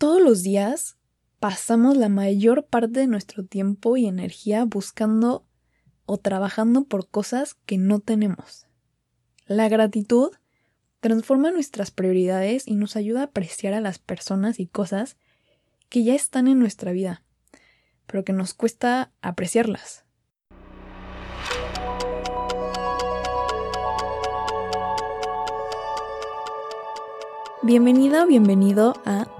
todos los días pasamos la mayor parte de nuestro tiempo y energía buscando o trabajando por cosas que no tenemos. La gratitud transforma nuestras prioridades y nos ayuda a apreciar a las personas y cosas que ya están en nuestra vida, pero que nos cuesta apreciarlas. Bienvenida o bienvenido a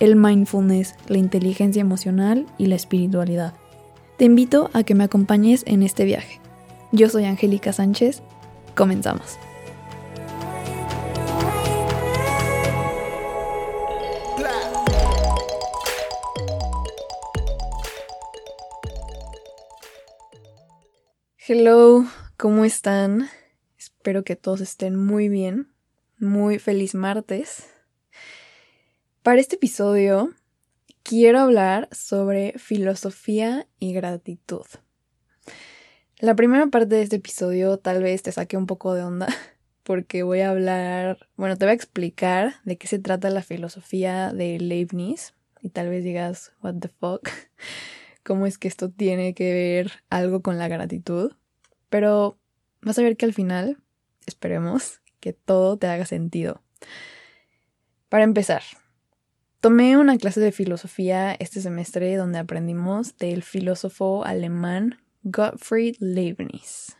el mindfulness, la inteligencia emocional y la espiritualidad. Te invito a que me acompañes en este viaje. Yo soy Angélica Sánchez. Comenzamos. Hello, ¿cómo están? Espero que todos estén muy bien. Muy feliz martes. Para este episodio quiero hablar sobre filosofía y gratitud. La primera parte de este episodio tal vez te saque un poco de onda porque voy a hablar, bueno, te voy a explicar de qué se trata la filosofía de Leibniz y tal vez digas, what the fuck, cómo es que esto tiene que ver algo con la gratitud. Pero vas a ver que al final, esperemos, que todo te haga sentido. Para empezar, tomé una clase de filosofía este semestre donde aprendimos del filósofo alemán Gottfried Leibniz.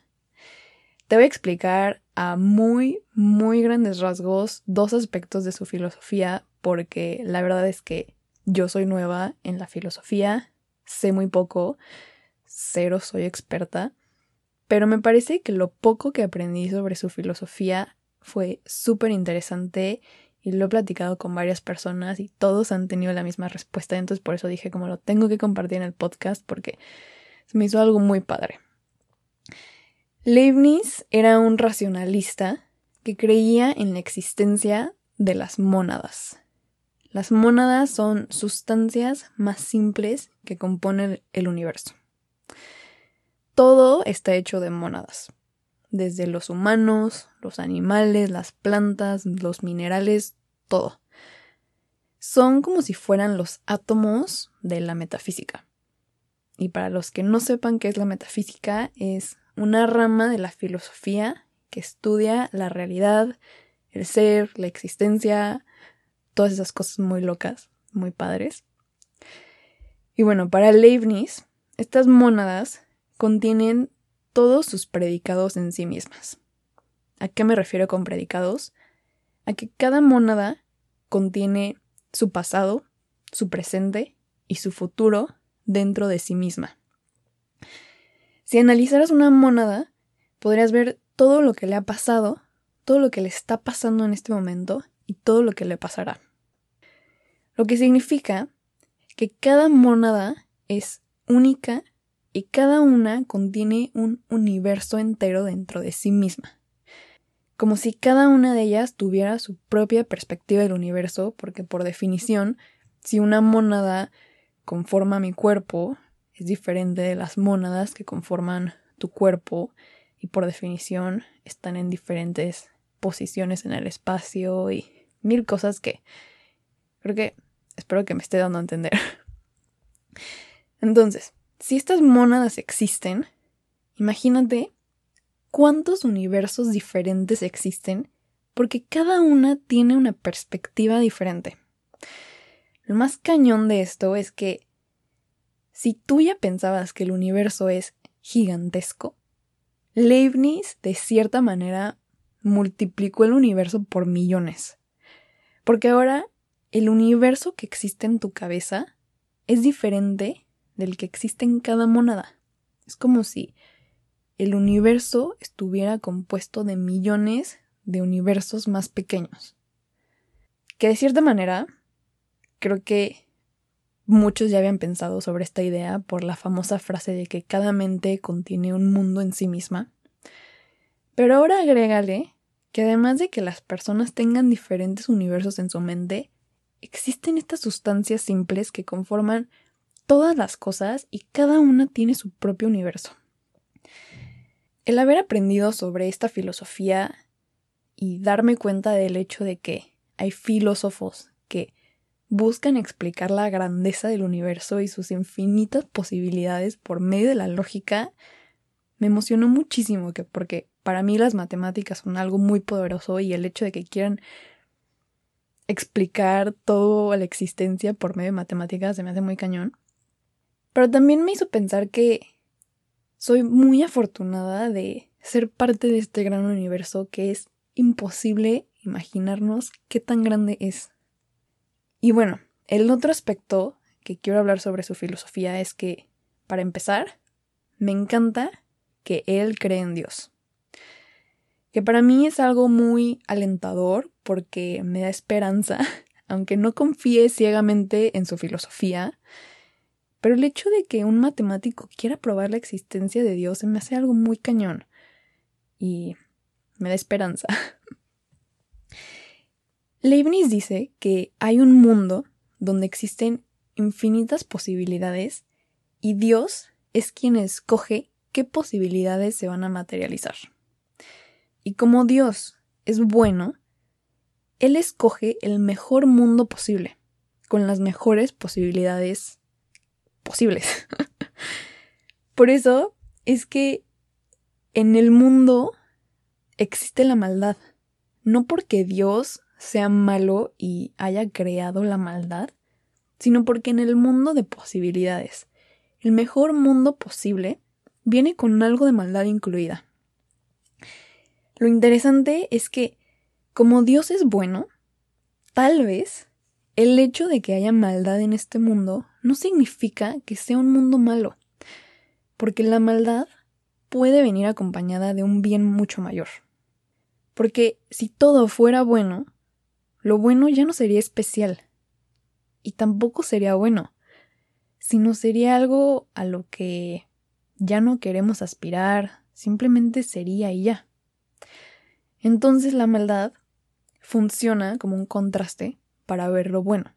Te voy a explicar a muy, muy grandes rasgos dos aspectos de su filosofía porque la verdad es que yo soy nueva en la filosofía, sé muy poco, cero soy experta, pero me parece que lo poco que aprendí sobre su filosofía fue súper interesante y lo he platicado con varias personas y todos han tenido la misma respuesta, entonces por eso dije como lo tengo que compartir en el podcast porque se me hizo algo muy padre. Leibniz era un racionalista que creía en la existencia de las mónadas. Las mónadas son sustancias más simples que componen el universo. Todo está hecho de mónadas, desde los humanos, los animales, las plantas, los minerales, todo. Son como si fueran los átomos de la metafísica. Y para los que no sepan qué es la metafísica, es una rama de la filosofía que estudia la realidad, el ser, la existencia, todas esas cosas muy locas, muy padres. Y bueno, para Leibniz, estas mónadas contienen todos sus predicados en sí mismas. ¿A qué me refiero con predicados? A que cada mónada contiene su pasado, su presente y su futuro dentro de sí misma. Si analizaras una mónada, podrías ver todo lo que le ha pasado, todo lo que le está pasando en este momento y todo lo que le pasará. Lo que significa que cada mónada es única cada una contiene un universo entero dentro de sí misma. Como si cada una de ellas tuviera su propia perspectiva del universo, porque por definición, si una mónada conforma mi cuerpo, es diferente de las mónadas que conforman tu cuerpo y por definición están en diferentes posiciones en el espacio y mil cosas que creo que espero que me esté dando a entender. Entonces, si estas mónadas existen, imagínate cuántos universos diferentes existen porque cada una tiene una perspectiva diferente. Lo más cañón de esto es que si tú ya pensabas que el universo es gigantesco, Leibniz de cierta manera multiplicó el universo por millones. Porque ahora el universo que existe en tu cabeza es diferente del que existe en cada monada. Es como si el universo estuviera compuesto de millones de universos más pequeños. Que de cierta manera, creo que muchos ya habían pensado sobre esta idea por la famosa frase de que cada mente contiene un mundo en sí misma. Pero ahora agrégale que además de que las personas tengan diferentes universos en su mente, existen estas sustancias simples que conforman todas las cosas y cada una tiene su propio universo. El haber aprendido sobre esta filosofía y darme cuenta del hecho de que hay filósofos que buscan explicar la grandeza del universo y sus infinitas posibilidades por medio de la lógica, me emocionó muchísimo que porque para mí las matemáticas son algo muy poderoso y el hecho de que quieran explicar toda la existencia por medio de matemáticas se me hace muy cañón. Pero también me hizo pensar que soy muy afortunada de ser parte de este gran universo que es imposible imaginarnos qué tan grande es. Y bueno, el otro aspecto que quiero hablar sobre su filosofía es que, para empezar, me encanta que él cree en Dios. Que para mí es algo muy alentador porque me da esperanza, aunque no confíe ciegamente en su filosofía. Pero el hecho de que un matemático quiera probar la existencia de Dios se me hace algo muy cañón. Y me da esperanza. Leibniz dice que hay un mundo donde existen infinitas posibilidades y Dios es quien escoge qué posibilidades se van a materializar. Y como Dios es bueno, Él escoge el mejor mundo posible, con las mejores posibilidades posibles. Por eso es que en el mundo existe la maldad, no porque Dios sea malo y haya creado la maldad, sino porque en el mundo de posibilidades, el mejor mundo posible, viene con algo de maldad incluida. Lo interesante es que, como Dios es bueno, tal vez el hecho de que haya maldad en este mundo no significa que sea un mundo malo, porque la maldad puede venir acompañada de un bien mucho mayor. Porque si todo fuera bueno, lo bueno ya no sería especial. Y tampoco sería bueno, sino sería algo a lo que ya no queremos aspirar, simplemente sería y ya. Entonces la maldad funciona como un contraste para ver lo bueno.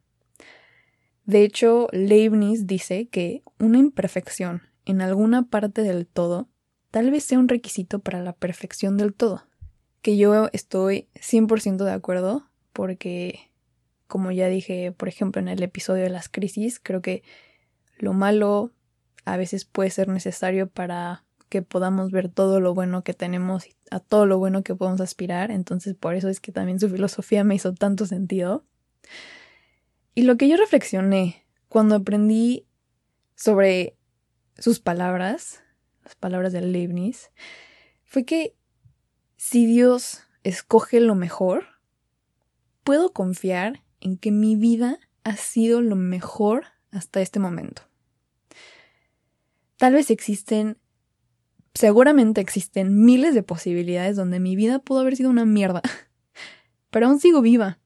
De hecho, Leibniz dice que una imperfección en alguna parte del todo tal vez sea un requisito para la perfección del todo. Que yo estoy 100% de acuerdo porque, como ya dije, por ejemplo, en el episodio de las crisis, creo que lo malo a veces puede ser necesario para que podamos ver todo lo bueno que tenemos y a todo lo bueno que podemos aspirar. Entonces, por eso es que también su filosofía me hizo tanto sentido. Y lo que yo reflexioné cuando aprendí sobre sus palabras, las palabras de Leibniz, fue que si Dios escoge lo mejor, puedo confiar en que mi vida ha sido lo mejor hasta este momento. Tal vez existen, seguramente existen miles de posibilidades donde mi vida pudo haber sido una mierda, pero aún sigo viva,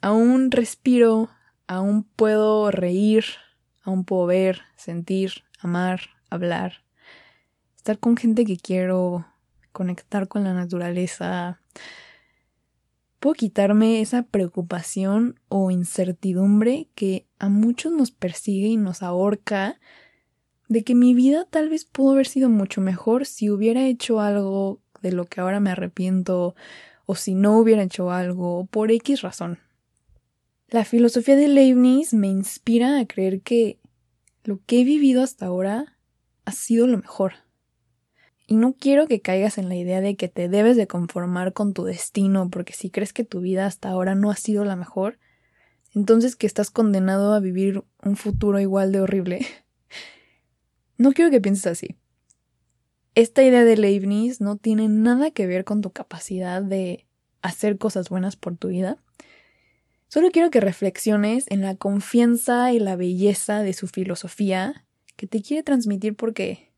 aún respiro, aún puedo reír, aún puedo ver, sentir, amar, hablar, estar con gente que quiero, conectar con la naturaleza, puedo quitarme esa preocupación o incertidumbre que a muchos nos persigue y nos ahorca de que mi vida tal vez pudo haber sido mucho mejor si hubiera hecho algo de lo que ahora me arrepiento o si no hubiera hecho algo por X razón. La filosofía de Leibniz me inspira a creer que lo que he vivido hasta ahora ha sido lo mejor. Y no quiero que caigas en la idea de que te debes de conformar con tu destino, porque si crees que tu vida hasta ahora no ha sido la mejor, entonces que estás condenado a vivir un futuro igual de horrible. No quiero que pienses así. Esta idea de Leibniz no tiene nada que ver con tu capacidad de hacer cosas buenas por tu vida. Solo quiero que reflexiones en la confianza y la belleza de su filosofía que te quiere transmitir porque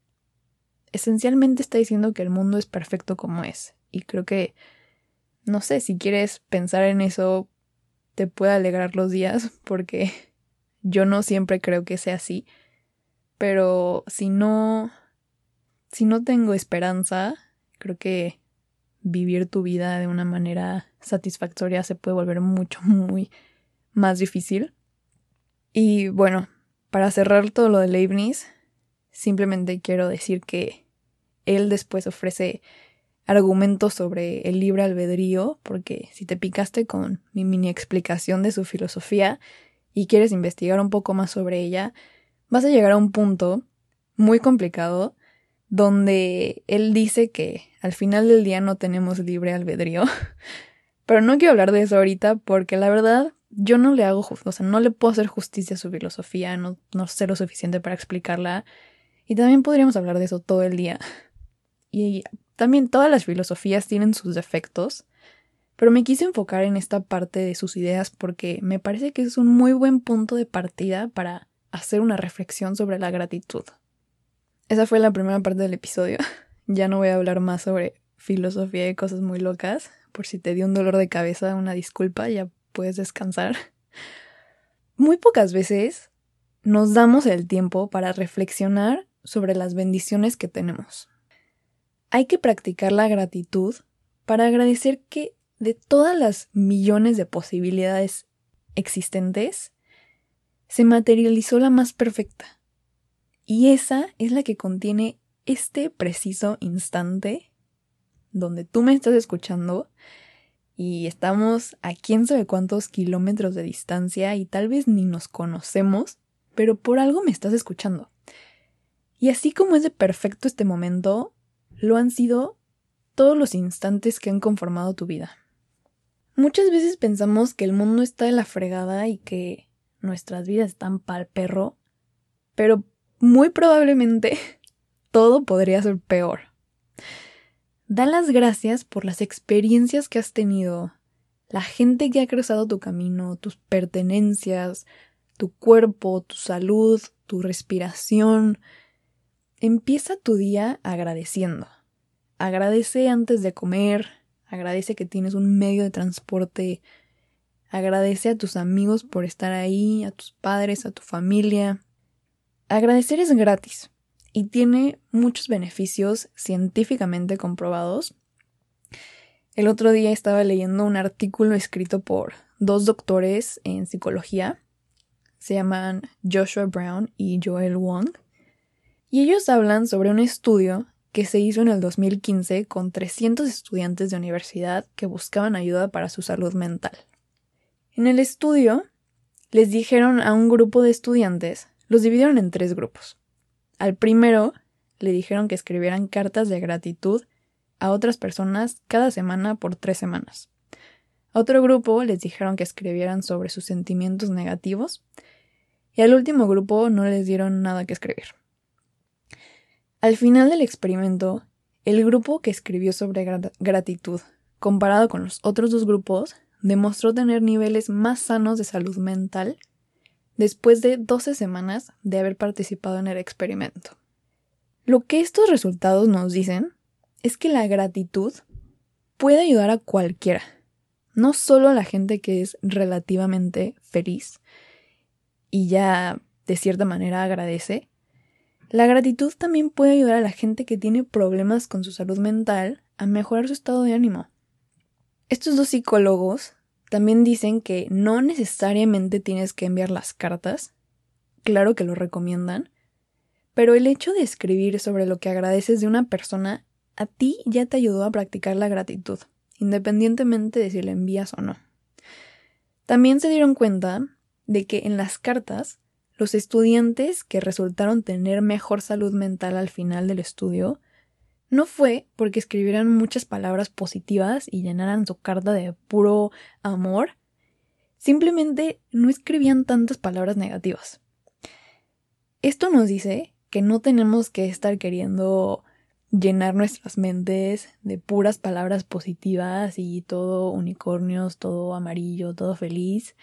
esencialmente está diciendo que el mundo es perfecto como es. Y creo que, no sé, si quieres pensar en eso, te puede alegrar los días porque Yo no siempre creo que sea así, pero si no si no tengo esperanza, creo que vivir tu vida de una manera satisfactoria se puede volver mucho, muy más difícil. Y bueno, para cerrar todo lo de Leibniz, simplemente quiero decir que él después ofrece argumentos sobre el libre albedrío, porque si te picaste con mi mini explicación de su filosofía y quieres investigar un poco más sobre ella, vas a llegar a un punto muy complicado donde él dice que al final del día no tenemos libre albedrío. Pero no quiero hablar de eso ahorita porque la verdad yo no le hago, o sea, no le puedo hacer justicia a su filosofía, no, no sé lo suficiente para explicarla. Y también podríamos hablar de eso todo el día. Y también todas las filosofías tienen sus defectos, pero me quise enfocar en esta parte de sus ideas porque me parece que es un muy buen punto de partida para hacer una reflexión sobre la gratitud. Esa fue la primera parte del episodio. Ya no voy a hablar más sobre filosofía y cosas muy locas. Por si te dio un dolor de cabeza, una disculpa, ya puedes descansar. Muy pocas veces nos damos el tiempo para reflexionar sobre las bendiciones que tenemos. Hay que practicar la gratitud para agradecer que de todas las millones de posibilidades existentes, se materializó la más perfecta. Y esa es la que contiene este preciso instante donde tú me estás escuchando y estamos a quién sabe cuántos kilómetros de distancia y tal vez ni nos conocemos, pero por algo me estás escuchando. Y así como es de perfecto este momento, lo han sido todos los instantes que han conformado tu vida. Muchas veces pensamos que el mundo está de la fregada y que nuestras vidas están pa'l perro, pero muy probablemente todo podría ser peor. Da las gracias por las experiencias que has tenido, la gente que ha cruzado tu camino, tus pertenencias, tu cuerpo, tu salud, tu respiración. Empieza tu día agradeciendo. Agradece antes de comer, agradece que tienes un medio de transporte, agradece a tus amigos por estar ahí, a tus padres, a tu familia. Agradecer es gratis y tiene muchos beneficios científicamente comprobados. El otro día estaba leyendo un artículo escrito por dos doctores en psicología. Se llaman Joshua Brown y Joel Wong. Y ellos hablan sobre un estudio que se hizo en el 2015 con 300 estudiantes de universidad que buscaban ayuda para su salud mental. En el estudio les dijeron a un grupo de estudiantes los dividieron en tres grupos. Al primero le dijeron que escribieran cartas de gratitud a otras personas cada semana por tres semanas. A otro grupo les dijeron que escribieran sobre sus sentimientos negativos y al último grupo no les dieron nada que escribir. Al final del experimento, el grupo que escribió sobre gratitud, comparado con los otros dos grupos, demostró tener niveles más sanos de salud mental después de 12 semanas de haber participado en el experimento. Lo que estos resultados nos dicen es que la gratitud puede ayudar a cualquiera, no solo a la gente que es relativamente feliz y ya de cierta manera agradece, la gratitud también puede ayudar a la gente que tiene problemas con su salud mental a mejorar su estado de ánimo. Estos dos psicólogos también dicen que no necesariamente tienes que enviar las cartas, claro que lo recomiendan, pero el hecho de escribir sobre lo que agradeces de una persona a ti ya te ayudó a practicar la gratitud, independientemente de si la envías o no. También se dieron cuenta de que en las cartas los estudiantes que resultaron tener mejor salud mental al final del estudio no fue porque escribieran muchas palabras positivas y llenaran su carta de puro amor, simplemente no escribían tantas palabras negativas. Esto nos dice que no tenemos que estar queriendo llenar nuestras mentes de puras palabras positivas y todo unicornios, todo amarillo, todo feliz.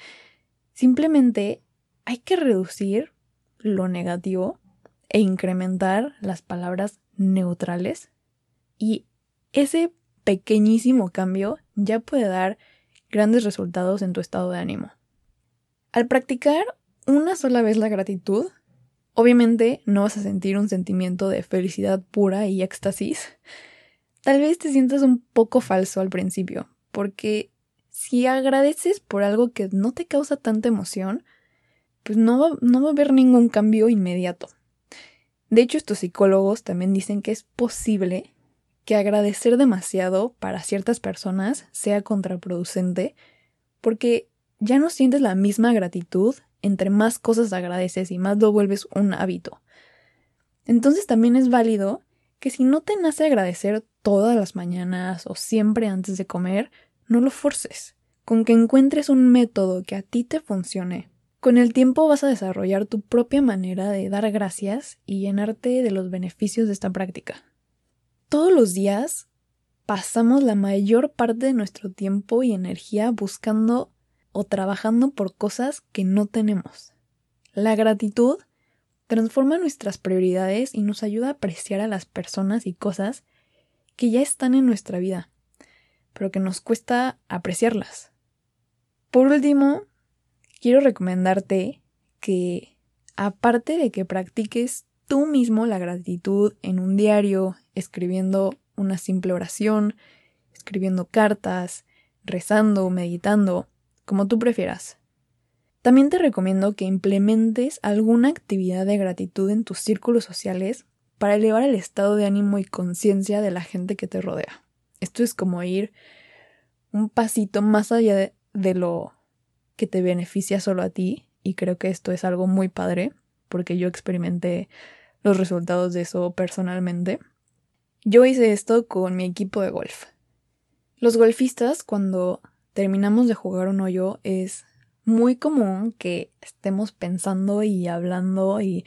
Simplemente hay que reducir lo negativo e incrementar las palabras neutrales y ese pequeñísimo cambio ya puede dar grandes resultados en tu estado de ánimo. Al practicar una sola vez la gratitud, obviamente no vas a sentir un sentimiento de felicidad pura y éxtasis. Tal vez te sientas un poco falso al principio, porque si agradeces por algo que no te causa tanta emoción, pues no va, no va a haber ningún cambio inmediato. De hecho, estos psicólogos también dicen que es posible que agradecer demasiado para ciertas personas sea contraproducente porque ya no sientes la misma gratitud entre más cosas agradeces y más lo vuelves un hábito. Entonces también es válido que si no te nace agradecer todas las mañanas o siempre antes de comer, no lo forces. Con que encuentres un método que a ti te funcione. Con el tiempo vas a desarrollar tu propia manera de dar gracias y llenarte de los beneficios de esta práctica. Todos los días pasamos la mayor parte de nuestro tiempo y energía buscando o trabajando por cosas que no tenemos. La gratitud transforma nuestras prioridades y nos ayuda a apreciar a las personas y cosas que ya están en nuestra vida, pero que nos cuesta apreciarlas. Por último, quiero recomendarte que, aparte de que practiques tú mismo la gratitud en un diario, escribiendo una simple oración, escribiendo cartas, rezando, meditando, como tú prefieras. También te recomiendo que implementes alguna actividad de gratitud en tus círculos sociales para elevar el estado de ánimo y conciencia de la gente que te rodea. Esto es como ir un pasito más allá de, lo que te beneficia solo a ti y creo que esto es algo muy padre porque yo experimenté los resultados de eso personalmente. Yo hice esto con mi equipo de golf. Los golfistas cuando terminamos de jugar un hoyo, es muy común que estemos pensando y hablando y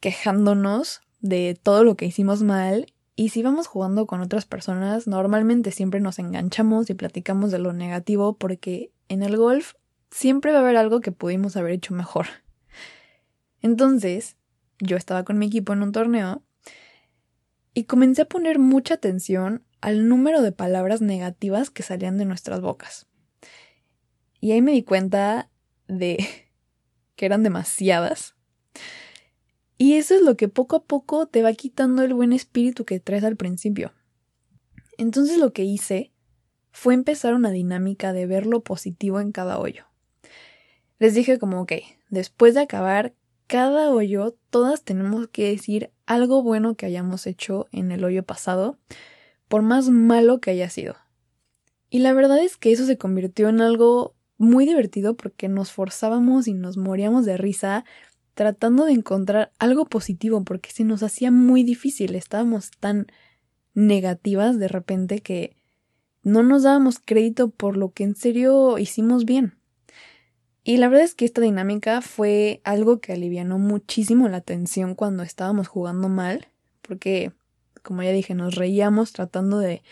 quejándonos de todo lo que hicimos mal. Y si vamos jugando con otras personas, normalmente siempre nos enganchamos y platicamos de lo negativo porque en el golf siempre va a haber algo que pudimos haber hecho mejor. Entonces, yo estaba con mi equipo en un torneo y comencé a poner mucha atención al número de palabras negativas que salían de nuestras bocas. Y ahí me di cuenta de que eran demasiadas. Y eso es lo que poco a poco te va quitando el buen espíritu que traes al principio. Entonces lo que hice fue empezar una dinámica de ver lo positivo en cada hoyo. Les dije como, ok, después de acabar cada hoyo, todas tenemos que decir algo bueno que hayamos hecho en el hoyo pasado por más malo que haya sido. Y la verdad es que eso se convirtió en algo muy divertido porque nos forzábamos y nos moríamos de risa tratando de encontrar algo positivo porque se nos hacía muy difícil, estábamos tan negativas de repente que no nos dábamos crédito por lo que en serio hicimos bien. Y la verdad es que esta dinámica fue algo que alivianó muchísimo la tensión cuando estábamos jugando mal, porque como ya dije, nos reíamos tratando de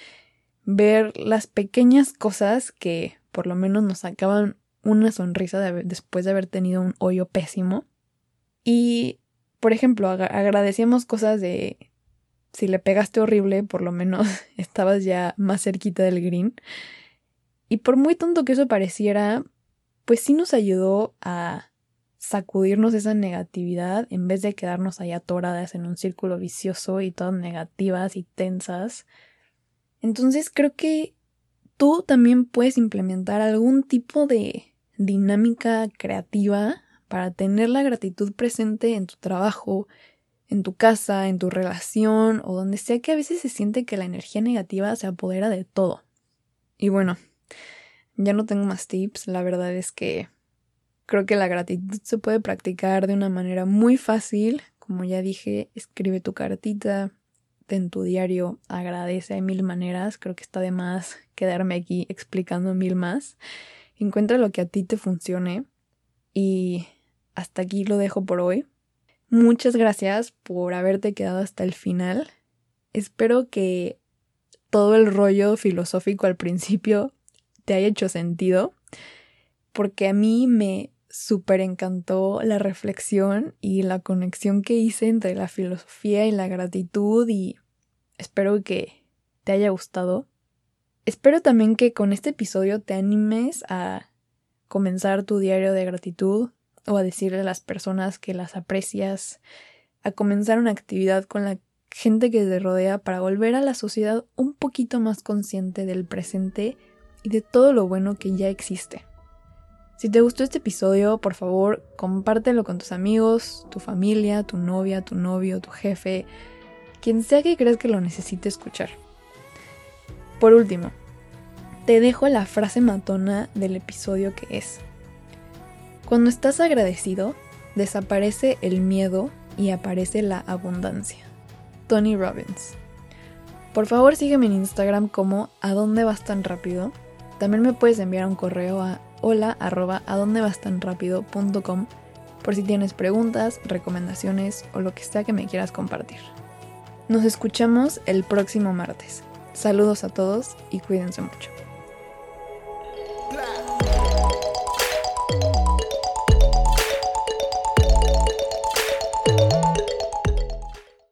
ver las pequeñas cosas que por lo menos nos sacaban una sonrisa después de haber tenido un hoyo pésimo. Y, por ejemplo, agradecíamos cosas de si le pegaste horrible, por lo menos estabas ya más cerquita del green. Y por muy tonto que eso pareciera, pues sí nos ayudó a sacudirnos esa negatividad en vez de quedarnos ahí atoradas en un círculo vicioso y todas negativas y tensas. Entonces creo que tú también puedes implementar algún tipo de dinámica creativa para tener la gratitud presente en tu trabajo, en tu casa, en tu relación o donde sea que a veces se siente que la energía negativa se apodera de todo. Y bueno, ya no tengo más tips, la verdad es que Creo que la gratitud se puede practicar de una manera muy fácil. Como ya dije, escribe tu cartita, en tu diario, agradece de mil maneras. Creo que está de más quedarme aquí explicando mil más. Encuentra lo que a ti te funcione. Y hasta aquí lo dejo por hoy. Muchas gracias por haberte quedado hasta el final. Espero que todo el rollo filosófico al principio te haya hecho sentido, porque a mí me súper encantó la reflexión y la conexión que hice entre la filosofía y la gratitud y espero que te haya gustado. Espero también que con este episodio te animes a comenzar tu diario de gratitud o a decirle a las personas que las aprecias, a comenzar una actividad con la gente que te rodea para volver a la sociedad un poquito más consciente del presente y de todo lo bueno que ya existe. Si te gustó este episodio, por favor, compártelo con tus amigos, tu familia, tu novia, tu novio, tu jefe, quien sea que creas que lo necesite escuchar. Por último, te dejo la frase matona del episodio que es, cuando estás agradecido, desaparece el miedo y aparece la abundancia. Tony Robbins. Por favor sígueme en Instagram como a dónde vas tan rápido. También me puedes enviar un correo a hola por si tienes preguntas, recomendaciones o lo que sea que me quieras compartir. Nos escuchamos el próximo martes. Saludos a todos y cuídense mucho.